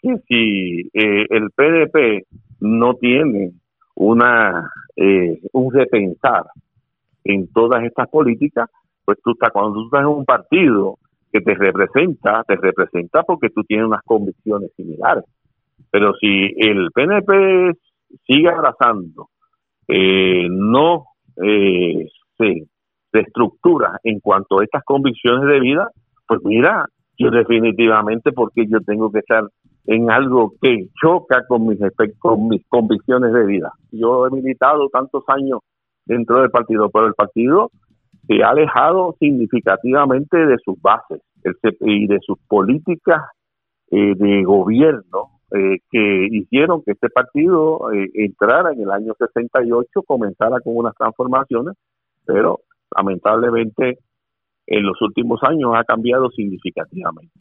que si eh, el PDP no tiene una eh, un repensar en todas estas políticas, pues tú estás, cuando tú estás en un partido que te representa, te representa porque tú tienes unas convicciones similares. Pero si el PNP sigue abrazando, eh, no eh, se, se estructura en cuanto a estas convicciones de vida, pues mira, yo definitivamente porque yo tengo que estar en algo que choca con mis, con mis convicciones de vida. Yo he militado tantos años dentro del partido, pero el partido se ha alejado significativamente de sus bases y de sus políticas eh, de gobierno eh, que hicieron que este partido eh, entrara en el año 68, comenzara con unas transformaciones, pero lamentablemente en los últimos años ha cambiado significativamente.